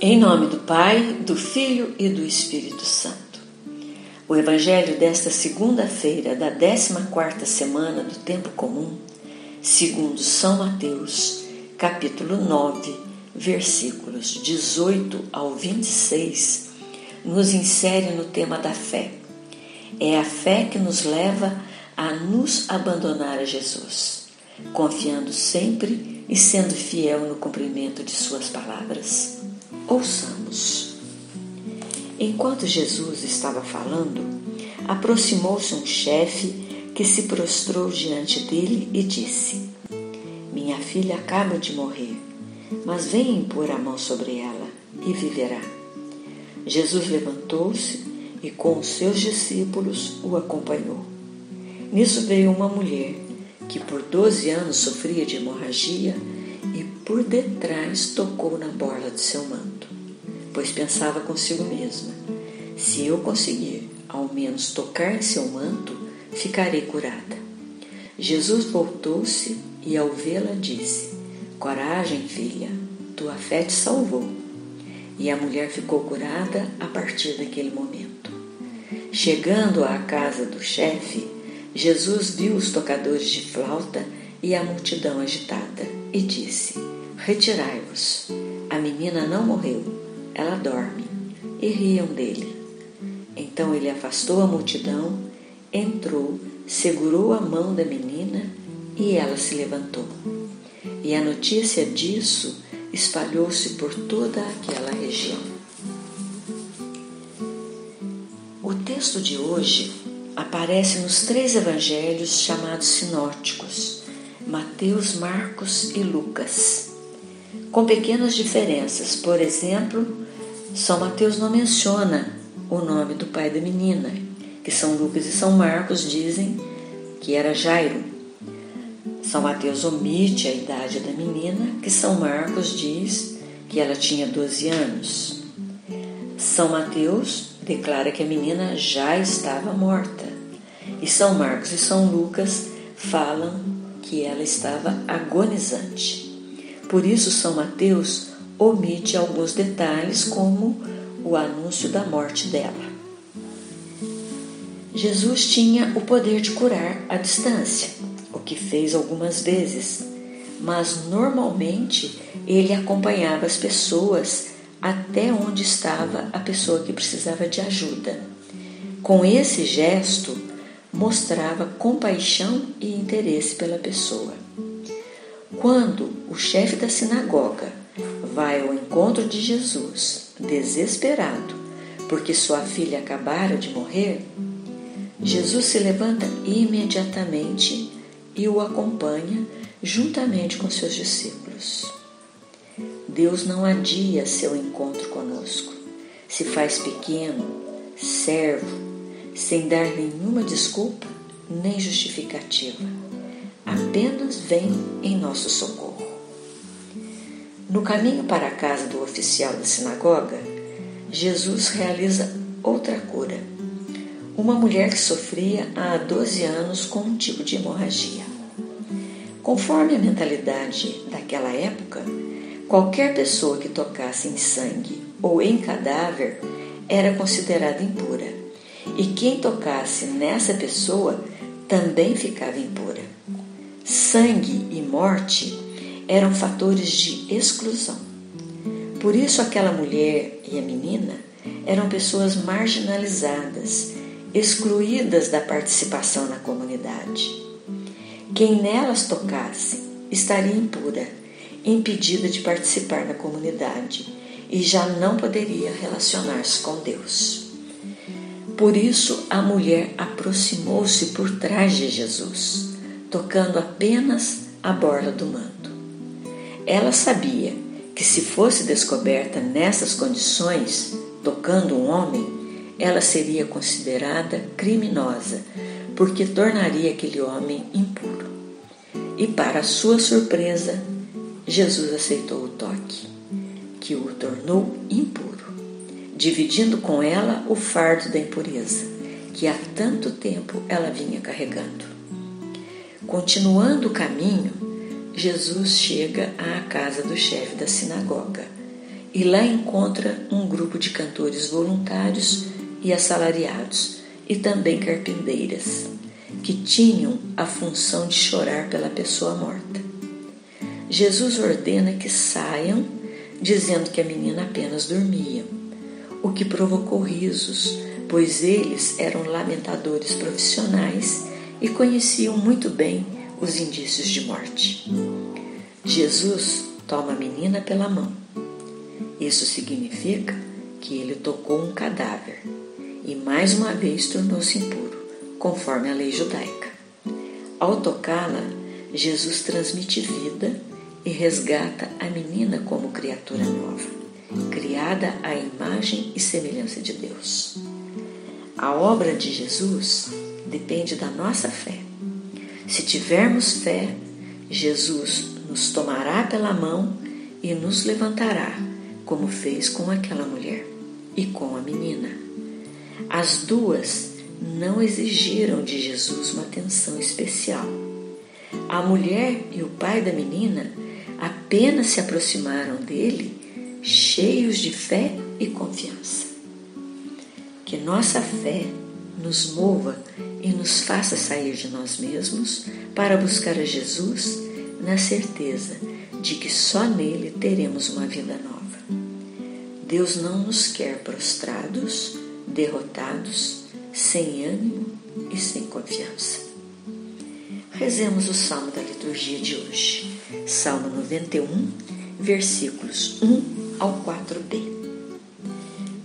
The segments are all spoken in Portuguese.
Em nome do Pai, do Filho e do Espírito Santo. O Evangelho desta segunda-feira da 14ª semana do tempo comum, segundo São Mateus, capítulo 9, versículos 18 ao 26, nos insere no tema da fé. É a fé que nos leva a nos abandonar a Jesus, confiando sempre e sendo fiel no cumprimento de suas palavras. Ouçamos. Enquanto Jesus estava falando, aproximou-se um chefe que se prostrou diante dele e disse: Minha filha acaba de morrer, mas venha impor a mão sobre ela e viverá. Jesus levantou-se e com os seus discípulos o acompanhou. Nisso veio uma mulher que por doze anos sofria de hemorragia por detrás tocou na borla de seu manto, pois pensava consigo mesma: se eu conseguir ao menos tocar em seu manto, ficarei curada. Jesus voltou-se e, ao vê-la, disse: Coragem, filha, tua fé te salvou. E a mulher ficou curada a partir daquele momento. Chegando à casa do chefe, Jesus viu os tocadores de flauta e a multidão agitada e disse: Retirai-vos, a menina não morreu, ela dorme. E riam dele. Então ele afastou a multidão, entrou, segurou a mão da menina e ela se levantou. E a notícia disso espalhou-se por toda aquela região. O texto de hoje aparece nos três evangelhos chamados sinóticos Mateus, Marcos e Lucas, com pequenas diferenças. Por exemplo, São Mateus não menciona o nome do pai da menina, que São Lucas e São Marcos dizem que era Jairo. São Mateus omite a idade da menina, que São Marcos diz que ela tinha 12 anos. São Mateus declara que a menina já estava morta. E São Marcos e São Lucas falam que ela estava agonizante. Por isso, São Mateus omite alguns detalhes, como o anúncio da morte dela. Jesus tinha o poder de curar à distância, o que fez algumas vezes, mas normalmente ele acompanhava as pessoas até onde estava a pessoa que precisava de ajuda. Com esse gesto, mostrava compaixão e interesse pela pessoa. Quando o chefe da sinagoga vai ao encontro de Jesus, desesperado, porque sua filha acabara de morrer, Jesus se levanta imediatamente e o acompanha juntamente com seus discípulos. Deus não adia seu encontro conosco, se faz pequeno, servo, sem dar nenhuma desculpa nem justificativa. Apenas vem em nosso socorro. No caminho para a casa do oficial da sinagoga, Jesus realiza outra cura. Uma mulher que sofria há 12 anos com um tipo de hemorragia. Conforme a mentalidade daquela época, qualquer pessoa que tocasse em sangue ou em cadáver era considerada impura e quem tocasse nessa pessoa também ficava impura. Sangue e morte eram fatores de exclusão. Por isso, aquela mulher e a menina eram pessoas marginalizadas, excluídas da participação na comunidade. Quem nelas tocasse estaria impura, impedida de participar na comunidade e já não poderia relacionar-se com Deus. Por isso a mulher aproximou-se por trás de Jesus, tocando apenas a borla do manto. Ela sabia que se fosse descoberta nessas condições, tocando um homem, ela seria considerada criminosa, porque tornaria aquele homem impuro. E para sua surpresa, Jesus aceitou o toque, que o tornou impuro dividindo com ela o fardo da impureza, que há tanto tempo ela vinha carregando. Continuando o caminho, Jesus chega à casa do chefe da sinagoga e lá encontra um grupo de cantores voluntários e assalariados e também carpinteiras que tinham a função de chorar pela pessoa morta. Jesus ordena que saiam, dizendo que a menina apenas dormia, o que provocou risos, pois eles eram lamentadores profissionais e conheciam muito bem os indícios de morte. Jesus toma a menina pela mão. Isso significa que ele tocou um cadáver e mais uma vez tornou-se impuro, conforme a lei judaica. Ao tocá-la, Jesus transmite vida e resgata a menina como criatura nova, criada à imagem e semelhança de Deus. A obra de Jesus depende da nossa fé. Se tivermos fé, Jesus nos tomará pela mão e nos levantará, como fez com aquela mulher e com a menina. As duas não exigiram de Jesus uma atenção especial. A mulher e o pai da menina apenas se aproximaram dele cheios de fé e confiança. Que nossa fé nos mova e nos faça sair de nós mesmos para buscar a Jesus na certeza de que só nele teremos uma vida nova. Deus não nos quer prostrados, derrotados, sem ânimo e sem confiança. Rezemos o salmo da liturgia de hoje, Salmo 91, versículos 1 ao 4b.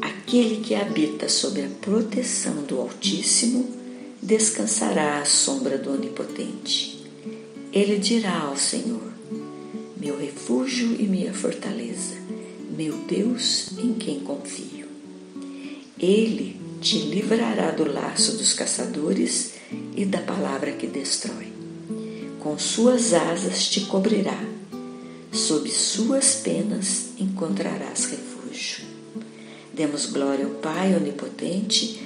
Aquele que habita sob a proteção do Altíssimo descansará à sombra do Onipotente. Ele dirá ao Senhor: Meu refúgio e minha fortaleza, meu Deus em quem confio. Ele te livrará do laço dos caçadores e da palavra que destrói. Com suas asas te cobrirá, sob suas penas encontrarás refúgio. Demos glória ao Pai Onipotente